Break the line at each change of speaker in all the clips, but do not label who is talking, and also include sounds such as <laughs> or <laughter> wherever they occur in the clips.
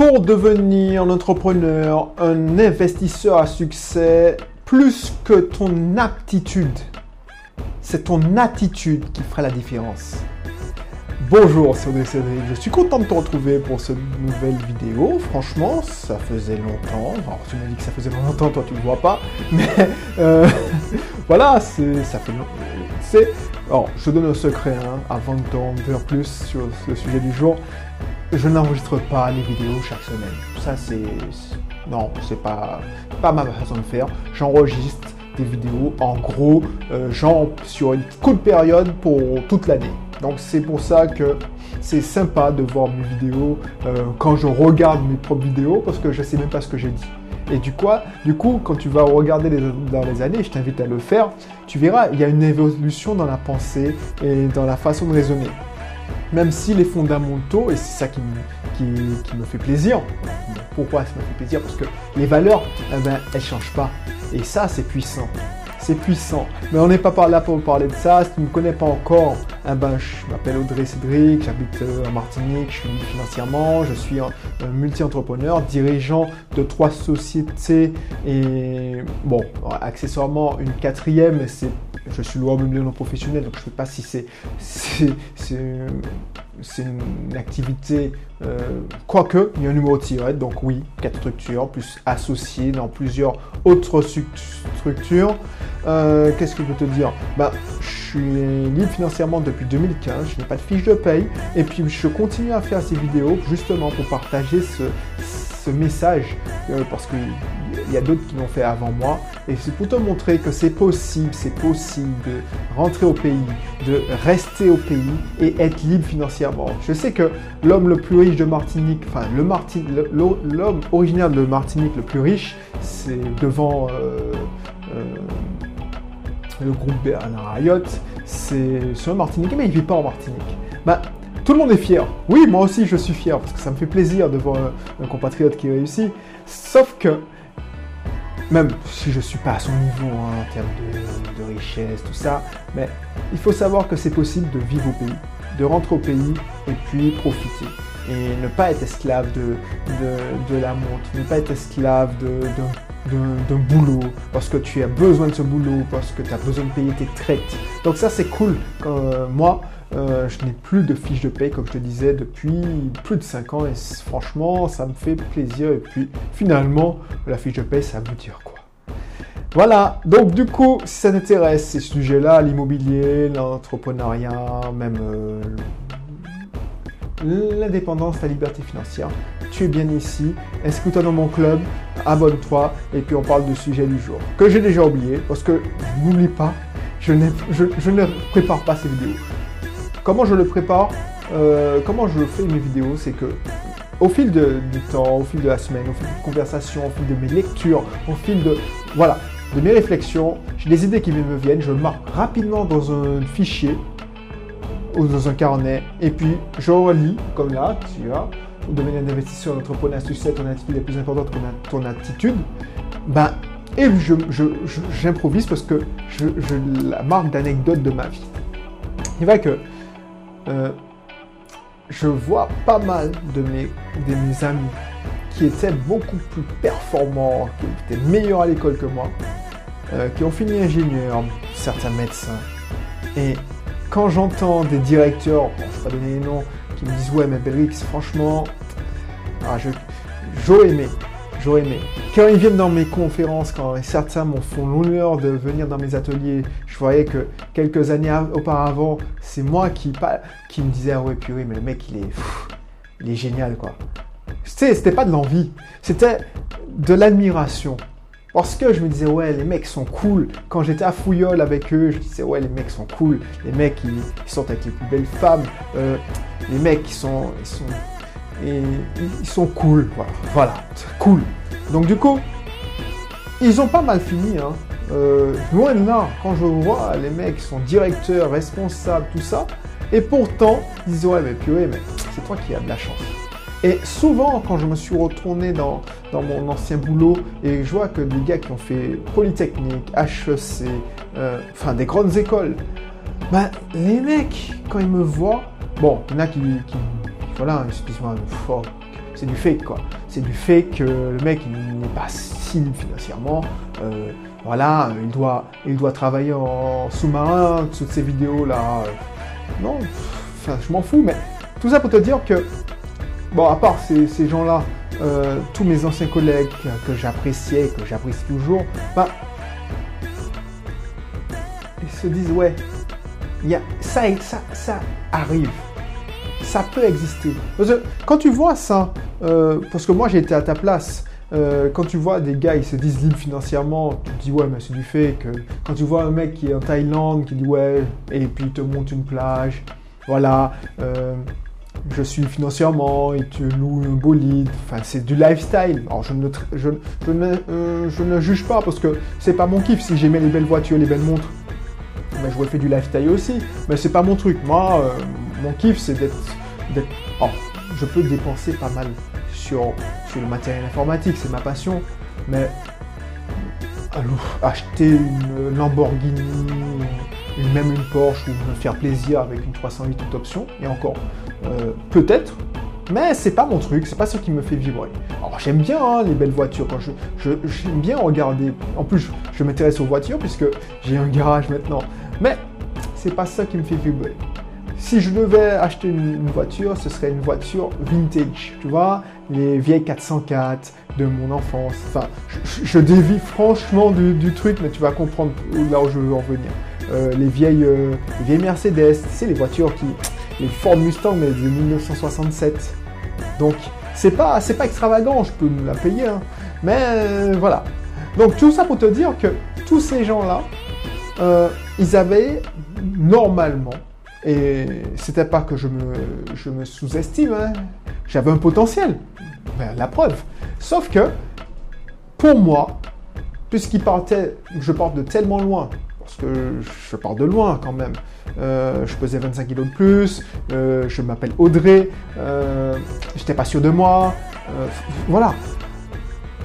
Pour devenir un entrepreneur, un investisseur à succès, plus que ton aptitude, c'est ton attitude qui fera la différence. Bonjour, c'est Audrey. Je suis content de te retrouver pour cette nouvelle vidéo. Franchement, ça faisait longtemps. Alors, tu me dis que ça faisait longtemps, toi tu ne vois pas. Mais euh, <laughs> voilà, ça fait longtemps. Alors, je donne un secret hein, avant de t'en dire plus sur le sujet du jour. Je n'enregistre pas les vidéos chaque semaine. Ça, c'est. Non, c'est pas, pas ma façon de faire. J'enregistre des vidéos en gros, euh, genre sur une courte période pour toute l'année. Donc, c'est pour ça que c'est sympa de voir mes vidéos euh, quand je regarde mes propres vidéos parce que je sais même pas ce que j'ai dit. Et du coup, du coup, quand tu vas regarder dans les années, je t'invite à le faire, tu verras, il y a une évolution dans la pensée et dans la façon de raisonner. Même si les fondamentaux, et c'est ça qui me, qui, me fait plaisir, pourquoi ça me fait plaisir? Parce que les valeurs, eh ben, elles ne changent pas. Et ça, c'est puissant c'est puissant. Mais on n'est pas par là pour parler de ça. Si tu ne me connais pas encore, eh ben, je m'appelle Audrey Cédric, j'habite euh, en Martinique, je suis financièrement, je suis un, multi-entrepreneur, dirigeant de trois sociétés et bon, accessoirement une quatrième, c'est je suis milieu non professionnel, donc je ne sais pas si c'est une activité, euh, quoique, il y a un numéro tiré, donc oui, quatre structures, plus associées dans plusieurs autres structures. Euh, qu'est-ce que je peux te dire? Bah, Je suis libre financièrement depuis 2015, je n'ai pas de fiche de paye, et puis je continue à faire ces vidéos justement pour partager ce, message, euh, parce qu'il y a d'autres qui l'ont fait avant moi, et c'est pour te montrer que c'est possible, c'est possible de rentrer au pays, de rester au pays et être libre financièrement. Je sais que l'homme le plus riche de Martinique, enfin le l'homme originaire de Martinique le plus riche, c'est devant euh, euh, le groupe Bernard Ayotte, c'est un Martinique, mais il vit pas en Martinique. Bah, tout le monde est fier. Oui, moi aussi je suis fier parce que ça me fait plaisir de voir un, compatriote qui réussit. Sauf que, même si je ne suis pas à son niveau hein, en termes de, richesse, tout ça, mais il faut savoir que c'est possible de vivre au pays, de rentrer au pays et puis profiter. Et ne pas être esclave de, de, la montre, ne pas être esclave d'un boulot, parce que tu as besoin de ce boulot, parce que tu as besoin de payer tes traites. Donc ça c'est cool. Euh, moi, euh, je n'ai plus de fiche de paye, comme je te disais, depuis plus de 5 ans. Et franchement, ça me fait plaisir. Et puis, finalement, la fiche de paye, ça veut dire quoi? Voilà, donc du coup, si ça t'intéresse, ces sujets-là, l'immobilier, l'entrepreneuriat, même euh, l'indépendance, la liberté financière, tu es bien ici. Inscris-toi dans mon club, abonne-toi, et puis on parle du sujet du jour. Que j'ai déjà oublié, parce que n'oublie pas, je, je ne prépare pas ces vidéos. Comment je le prépare euh, Comment je fais mes vidéos C'est que au fil du temps, au fil de la semaine, au fil de conversations, au fil de mes lectures, au fil de voilà, de mes réflexions, j'ai des idées qui me viennent, je marque rapidement dans un fichier ou dans un carnet, et puis je relis, comme là, tu vois, pour devenir un investisseur, un entrepreneur, sais, ton attitude est plus importante que ton attitude, ben, et j'improvise parce que je, la marque d'anecdotes de ma vie. Il va que euh, je vois pas mal de mes, amis qui étaient beaucoup plus performants, qui étaient meilleurs à l'école que moi, euh, qui ont fini ingénieur, certains médecins. Et quand j'entends des directeurs, je ne vais pas donner les noms, qui me disent Ouais, mais Belrix, franchement, ah, j'aurais aimé j'aurais aimé. Quand ils viennent dans mes conférences, quand certains m'ont fait l'honneur de venir dans mes ateliers, je voyais que quelques années auparavant, c'est moi qui, me disais, ah ouais, purée, mais le mec, il est, génial, quoi. C'était pas de l'envie, c'était de l'admiration. Parce que je me disais, ouais, les mecs sont cool. Quand j'étais à Fouillol avec eux, je disais, ouais, les mecs sont cool. Les mecs, ils, sont avec les plus belles femmes. Euh, les mecs, ils sont, ils sont ils sont cool. Voilà, voilà cool. Donc du coup, ils ont pas mal fini. Hein. Loin de là, quand je vois les mecs qui sont directeurs, responsables, tout ça, et pourtant, ils disent ouais mais purée, mais c'est toi qui as de la chance. Et souvent, quand je me suis retourné dans, dans mon ancien boulot et je vois que des gars qui ont fait Polytechnique, HEC, euh, enfin des grandes écoles, ben les mecs, quand ils me voient, bon, il y en a qui, qui voilà, excuse-moi, c'est du fake quoi. C'est du fake, que le mec il n'est pas si financièrement. Euh, voilà, il doit, il doit travailler en sous-marin, toutes ces vidéos là. non, enfin, je m'en fous, mais tout ça pour te dire que, bon, à part ces, gens-là, euh, tous mes anciens collègues que, j'appréciais, que j'apprécie toujours, bah, ils se disent, ouais, y a, ça, ça, ça arrive. Ça peut exister. Parce que quand tu vois ça, euh, parce que moi j'ai été à ta place, euh, quand tu vois des gars, ils se disent libres financièrement, tu te dis ouais, mais c'est du fait que quand tu vois un mec qui est en Thaïlande, qui dit ouais, et puis il te monte une plage, voilà, euh, je suis financièrement, et tu loues un bolide, enfin c'est du lifestyle. Alors je ne, je, je, ne, euh, je ne juge pas parce que c'est pas mon kiff. Si j'aimais les belles voitures, les belles montres, ben, je j'aurais fait du lifestyle aussi, mais c'est pas mon truc. Moi, mon kiff c'est d'être, oh, je peux dépenser pas mal sur, le matériel informatique, c'est ma passion. Mais acheter une Lamborghini, une, même une Porsche ou me faire plaisir avec une 308 toute option, et encore, euh, peut-être, mais c'est pas mon truc, c'est pas ce qui me fait vibrer. Alors j'aime bien hein, les belles voitures, je, j'aime bien regarder. En plus, je, je m'intéresse aux voitures puisque j'ai un garage maintenant. Mais c'est pas ça qui me fait vibrer si je devais acheter une, voiture, ce serait une voiture vintage, tu vois, les vieilles 404 de mon enfance. Enfin, je, dévie franchement du, truc, mais tu vas comprendre là où je veux en venir. Euh, les, vieilles, euh, vieilles Mercedes, sais, les voitures qui. Les Ford Mustang, mais de 1967. Donc, c'est pas, c'est pas extravagant, je peux me la payer, hein. mais euh, voilà. Donc, tout ça pour te dire que tous ces gens-là, ils avaient normalement et c'était pas que je me, je me sous-estime, hein. j'avais un potentiel. Ben, la preuve. Sauf que, pour moi, puisqu'il partait, je parte de tellement loin, parce que je pars de loin quand même. Euh, je pesais 25 kilos de plus, euh, je m'appelle Audrey, euh, j'étais pas sûr de moi. voilà.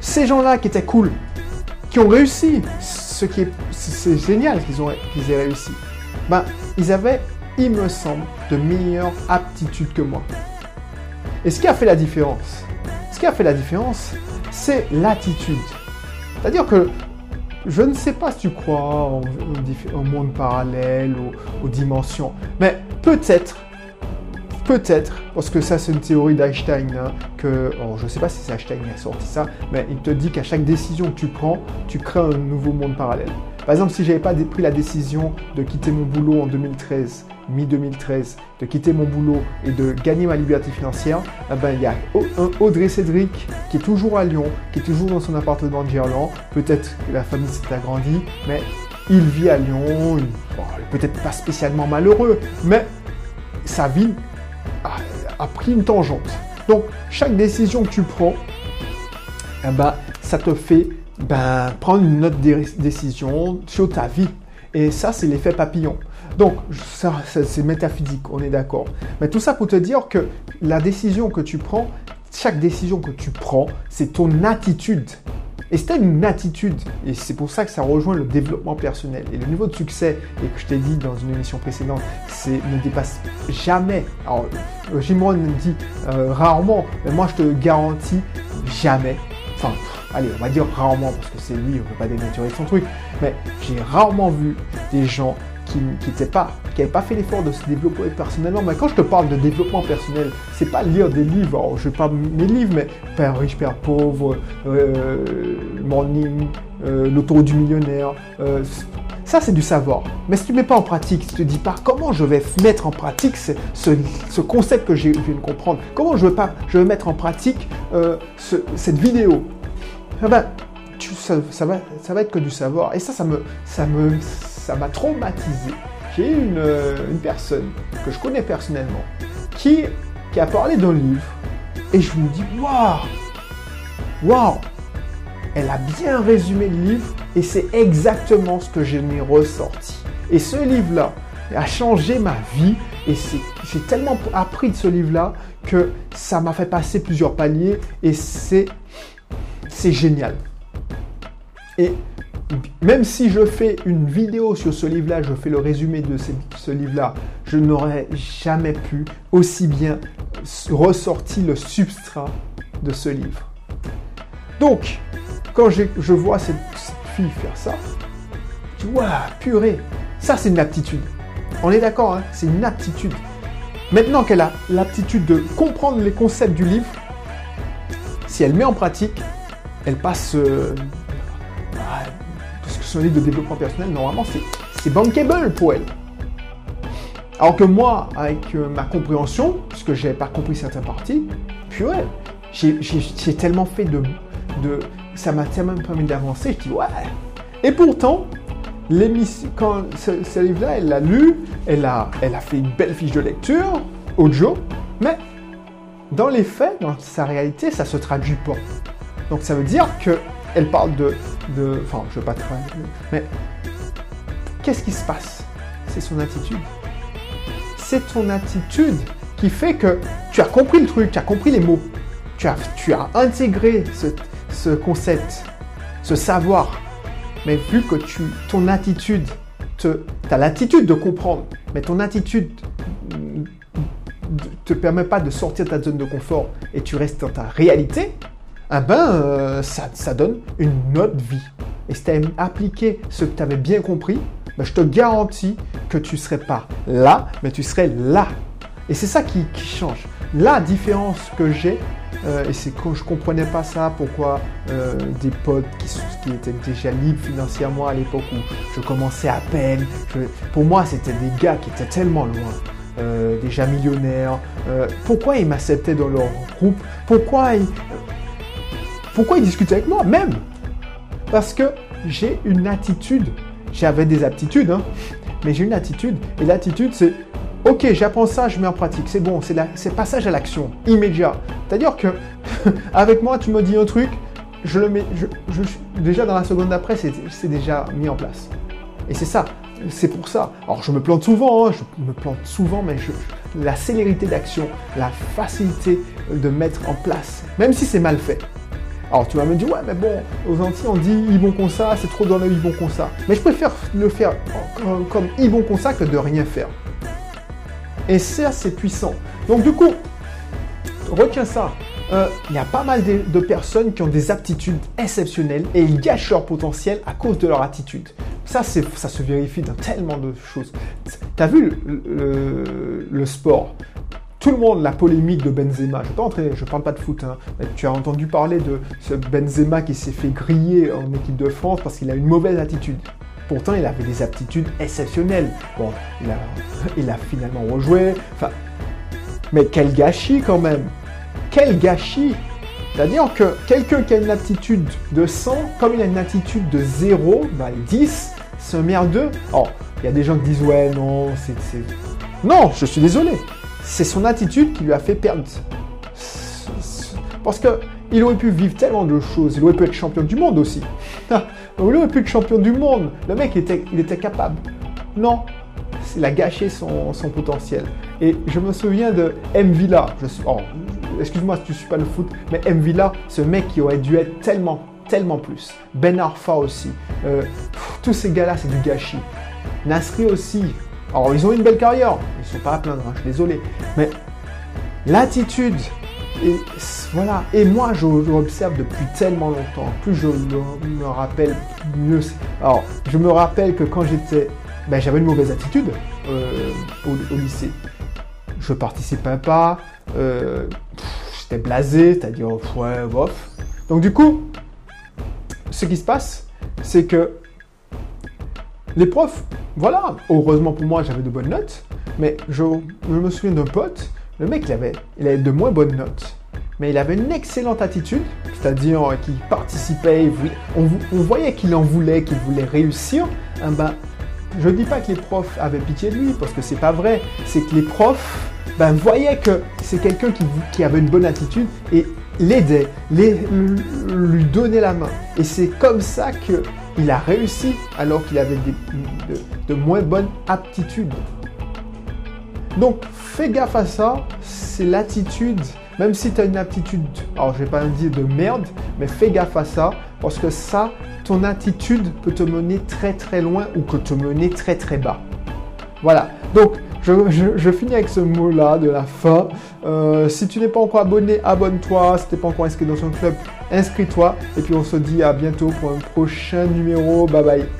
Ces gens-là qui étaient cool, qui ont réussi, ce qui est, c'est génial qu'ils ont, qu'ils aient réussi. Ben, ils avaient il me semble, de meilleures aptitudes que moi. Et ce qui a fait la différence, ce qui a fait la différence, c'est l'attitude. C'est-à-dire que je ne sais pas si tu crois au, monde parallèle, aux, dimensions, mais peut-être, peut-être, parce que ça c'est une théorie d'Einstein, hein, que, je ne sais pas si c'est Einstein qui a sorti ça, mais il te dit qu'à chaque décision que tu prends, tu crées un nouveau monde parallèle. Par exemple, si j'avais pas pris la décision de quitter mon boulot en 2013, mi-2013, de quitter mon boulot et de gagner ma liberté financière, eh ben, il y a un Audrey Cédric qui est toujours à Lyon, qui est toujours dans son appartement de Gerland. Peut-être que la famille s'est agrandie, mais il vit à Lyon, peut-être pas spécialement malheureux, mais sa vie a, pris une tangente. Donc, chaque décision que tu prends, eh ben, ça te fait ben, prendre une autre décision sur ta vie. Et ça, c'est l'effet papillon. Donc, ça, c'est métaphysique, on est d'accord. Mais tout ça pour te dire que la décision que tu prends, chaque décision que tu prends, c'est ton attitude. Et c'est une attitude, et c'est pour ça que ça rejoint le développement personnel. Et le niveau de succès, et que je t'ai dit dans une émission précédente, c'est ne dépasse jamais. Alors, Jimon dit euh, rarement, mais moi je te garantis jamais. Enfin, allez, on va dire rarement, parce que c'est lui, on ne peut pas dénaturer son truc, mais j'ai rarement vu des gens qui pas, qui n'avaient pas fait l'effort de se développer personnellement. Mais quand je te parle de développement personnel, c'est pas lire des livres. Alors, je parle mes livres, mais Père riche, Père pauvre, euh, Morning, euh, L'autoroute du millionnaire. Euh, ça, c'est du savoir. Mais si tu ne mets pas en pratique, si tu ne te dis pas comment je vais mettre en pratique ce, ce, concept que je viens de comprendre, comment je vais, pas, je mettre en pratique euh, cette vidéo, eh ben, ça, va, ça va être que du savoir. Et ça, ça me, ça me, ça m'a traumatisé. J'ai une, euh, une personne que je connais personnellement qui, qui a parlé d'un livre et je me dis waouh, waouh, elle a bien résumé le livre et c'est exactement ce que je ressorti. Et ce livre-là a changé ma vie et j'ai tellement appris de ce livre-là que ça m'a fait passer plusieurs paliers et c'est génial. Et même si je fais une vidéo sur ce livre-là, je fais le résumé de ce, livre-là, je n'aurais jamais pu aussi bien ressortir le substrat de ce livre. Donc, quand je vois cette, fille faire ça, je dis, purée, ça c'est une aptitude. On est d'accord, hein, c'est une aptitude. Maintenant qu'elle a l'aptitude de comprendre les concepts du livre, si elle met en pratique, elle passe... Euh, parce que livre de développement personnel, normalement, c'est bankable pour elle. Alors que moi, avec euh, ma compréhension, puisque je n'avais pas compris certaines parties, purée, j'ai tellement fait de, de ça m'a tellement permis d'avancer, je dis ouais. Et pourtant, quand ce, livre-là, elle l'a lu, elle a, elle a fait une belle fiche de lecture, audio, mais dans les faits, dans sa réalité, ça se traduit pas. Donc ça veut dire que elle parle de, de enfin, je veux pas travailler, mais qu'est-ce qui se passe? C'est son attitude. C'est ton attitude qui fait que tu as compris le truc, tu as compris les mots, tu as, intégré ce, ce concept, ce savoir. Mais vu que tu, ton attitude, tu as l'attitude de comprendre, mais ton attitude ne te permet pas de sortir de ta zone de confort et tu restes dans ta réalité, ah ben, euh, ça, donne une autre vie. Et si tu as appliqué ce que tu avais bien compris, ben, je te garantis que tu ne serais pas là, mais tu serais là. Et c'est ça qui, change. La différence que j'ai euh, et c'est quand je comprenais pas ça, pourquoi euh, des potes qui, étaient déjà libres financièrement à l'époque où je commençais à peine, pour moi c'était des gars qui étaient tellement loin, déjà millionnaires. pourquoi ils m'acceptaient dans leur groupe? Pourquoi ils, pourquoi ils discutaient avec moi Même parce que j'ai une attitude, j'avais des aptitudes, hein, mais j'ai une attitude, et l'attitude c'est Ok, j'apprends ça, je mets en pratique. C'est bon, c'est passage à l'action, immédiat. C'est-à-dire que <laughs> avec moi, tu me dis un truc, je le mets, je, déjà dans la seconde d'après, c'est déjà mis en place. Et c'est ça, c'est pour ça. Alors je me plante souvent, hein, je me plante souvent, mais la célérité d'action, la facilité de mettre en place, même si c'est mal fait. Alors tu vas me dire, ouais, mais bon, aux Antilles, on dit ils vont comme ça, c'est trop dans le ils vont comme ça. Mais je préfère le faire comme ils vont comme ça que de rien faire. Et ça, c'est puissant. Donc du coup, retiens ça. Euh, il y a pas mal de, personnes qui ont des aptitudes exceptionnelles et ils gâchent leur potentiel à cause de leur attitude. Ça, ça se vérifie dans tellement de choses. Tu as vu le, sport? Tout le monde, la polémique de Benzema, je ne parle pas de foot, hein, tu as entendu parler de ce Benzema qui s'est fait griller en équipe de France parce qu'il a une mauvaise attitude. Pourtant, il avait des aptitudes exceptionnelles. Bon, il a, <laughs> finalement rejoué. Mais quel gâchis quand même Quel gâchis C'est-à-dire que quelqu'un qui a une aptitude de 100, comme il a une attitude de 0, bah 10, c'est un merdeux. Oh, il y a des gens qui disent ouais, non, c'est. Non, je suis désolé. C'est son attitude qui lui a fait perdre. Parce que il aurait pu vivre tellement de choses. Il aurait pu être champion du monde aussi. il aurait pu être champion du monde. Le mec, était capable. Non, il a gâché son, potentiel. Et je me souviens de M. Villa. Oh, excuse-moi si tu ne suis pas le foot, mais M. Villa, ce mec qui aurait dû être tellement, tellement plus. Ben Arfa aussi. Euh, tous ces gars-là, c'est du gâchis. Nasri aussi. Alors, ils ont une belle carrière. Ils sont pas à plaindre, hein, je suis désolé. Mais l'attitude, voilà. Et moi, je, l'observe depuis tellement longtemps. Plus je me, rappelle, mieux. Alors, je me rappelle que quand j'étais, ben, j'avais une mauvaise attitude euh, au, lycée. Je participais pas. Euh, j'étais blasé, c'est-à-dire ouais, bof. Donc du coup, ce qui se passe, c'est que les profs, voilà, heureusement pour moi, j'avais de bonnes notes, mais je me souviens d'un pote le mec, il avait, il avait de moins bonnes notes, mais il avait une excellente attitude, c'est-à-dire qu'il participait, on, voyait qu'il en voulait, qu'il voulait réussir. Eh ben, je ne dis pas que les profs avaient pitié de lui, parce que c'est pas vrai. C'est que les profs ben, voyaient que c'est quelqu'un qui, avait une bonne attitude et l'aidait, lui donnait la main. Et c'est comme ça qu'il a réussi alors qu'il avait de moins bonnes aptitudes. Donc fais gaffe à ça, c'est l'attitude. Même si tu as une attitude, alors je vais pas dire de merde, mais fais gaffe à ça, parce que ça, ton attitude peut te mener très très loin ou que te mener très très bas. Voilà. Donc, je, finis avec ce mot-là de la fin. Euh, si tu n'es pas encore abonné, abonne-toi. Si tu n'es pas encore inscrit dans son club, inscris-toi. Et puis on se dit à bientôt pour un prochain numéro. Bye bye.